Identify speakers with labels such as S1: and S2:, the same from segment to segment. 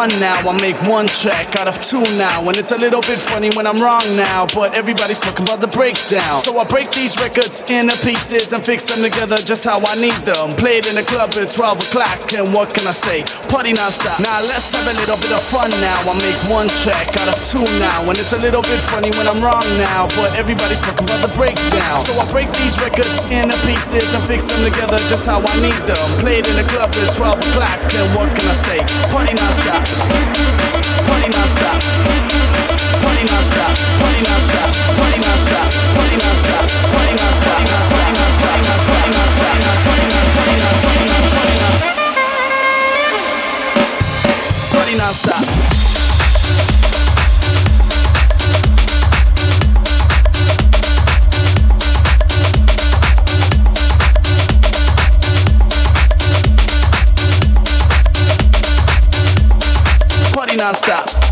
S1: fun now. I make one track out of two now, and it's a little bit funny when I'm wrong now. But everybody's talking about the breakdown, so I break these records into pieces and fix them together just how I need them. Played in the club at 12 o'clock, and what can I say? Party non-stop. Now let's have a little bit of fun now. I make one track out of two now, and it's a little bit funny when I'm wrong now. But everybody's talking about the breakdown, so I break these records into pieces and fix them together just how I need them. Played in the club at 12 o'clock, and what can I say? Party non-stop stop. Non-stop.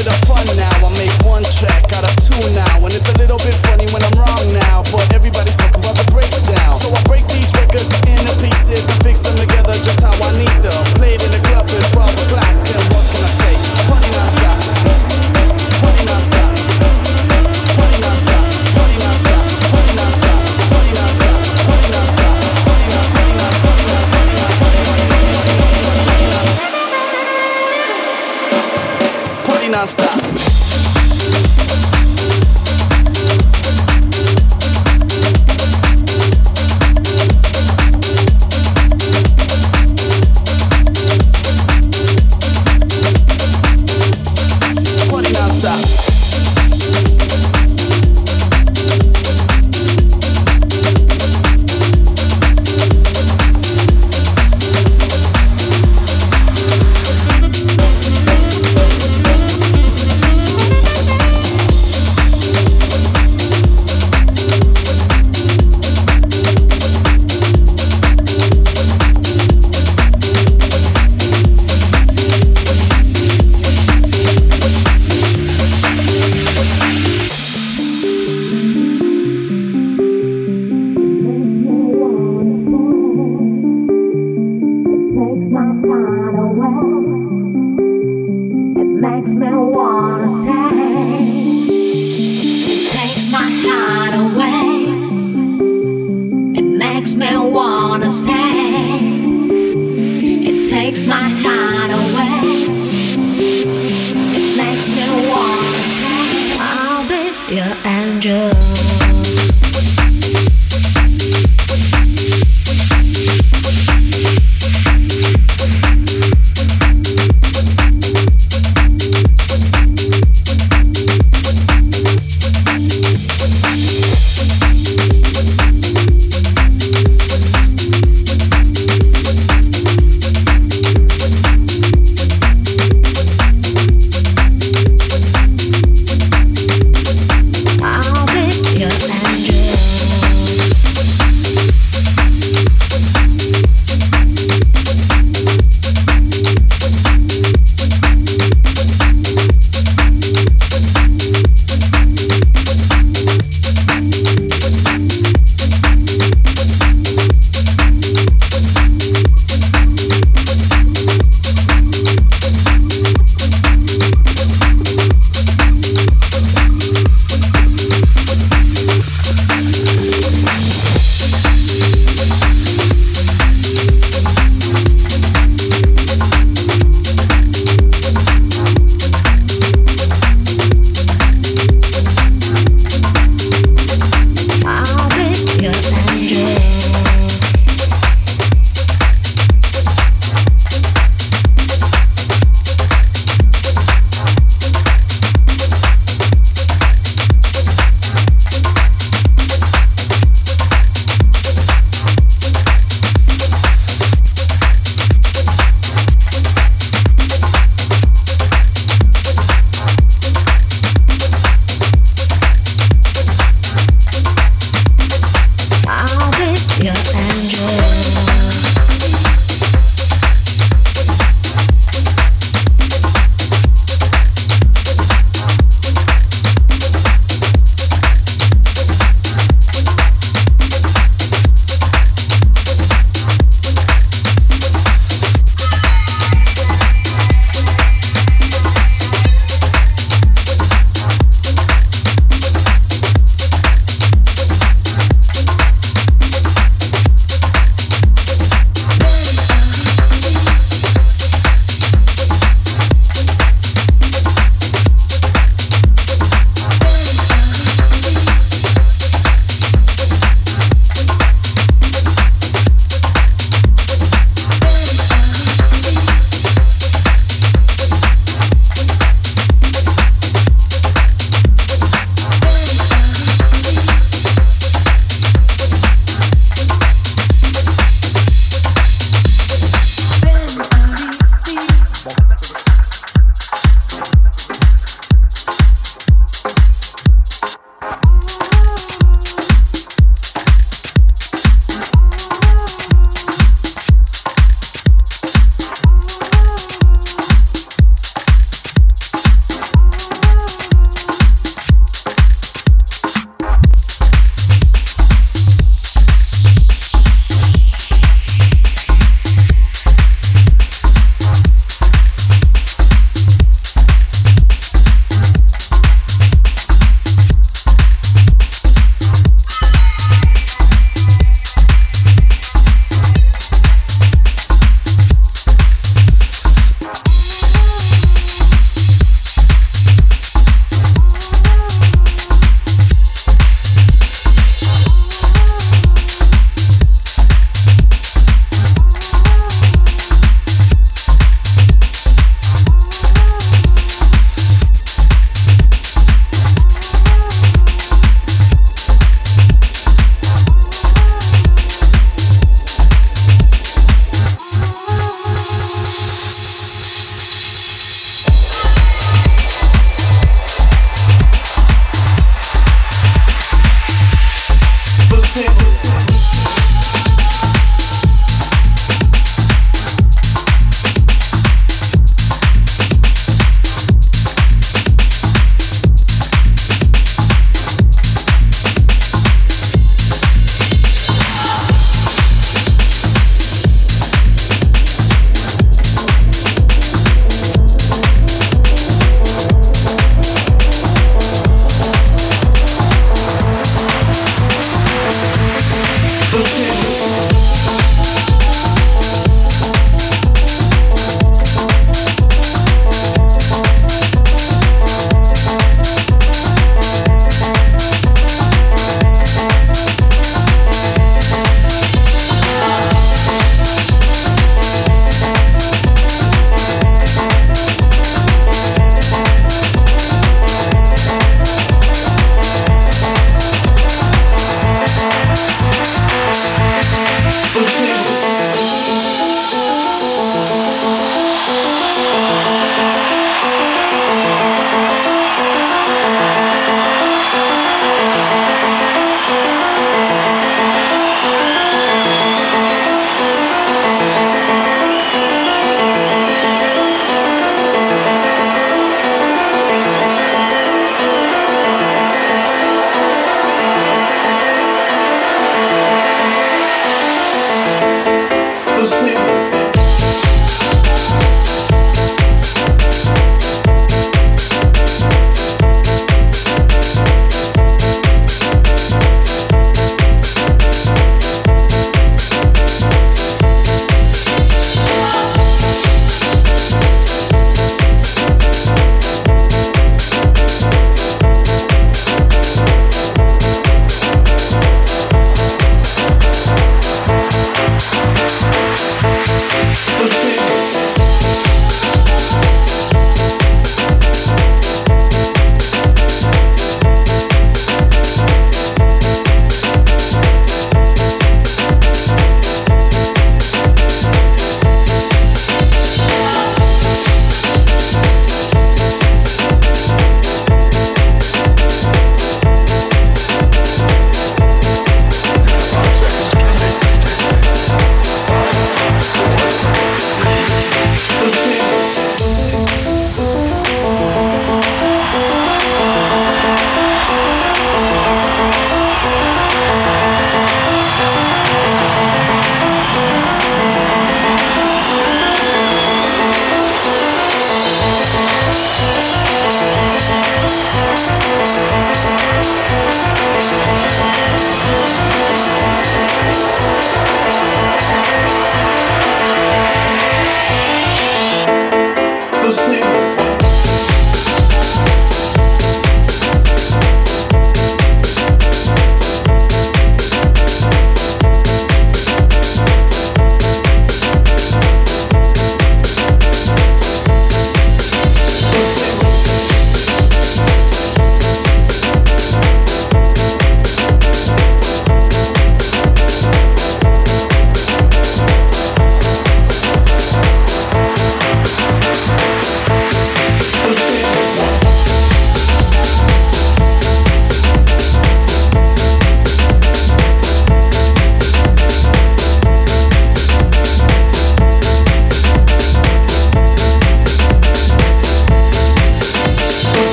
S1: Bit of fun now. I make one track out of two now, and it's a little bit funny when I'm wrong now. But everybody's talking about the breakdown, so I break these records into pieces and fix them together just how I need them. Played in the club at 12 o'clock, and what can I say?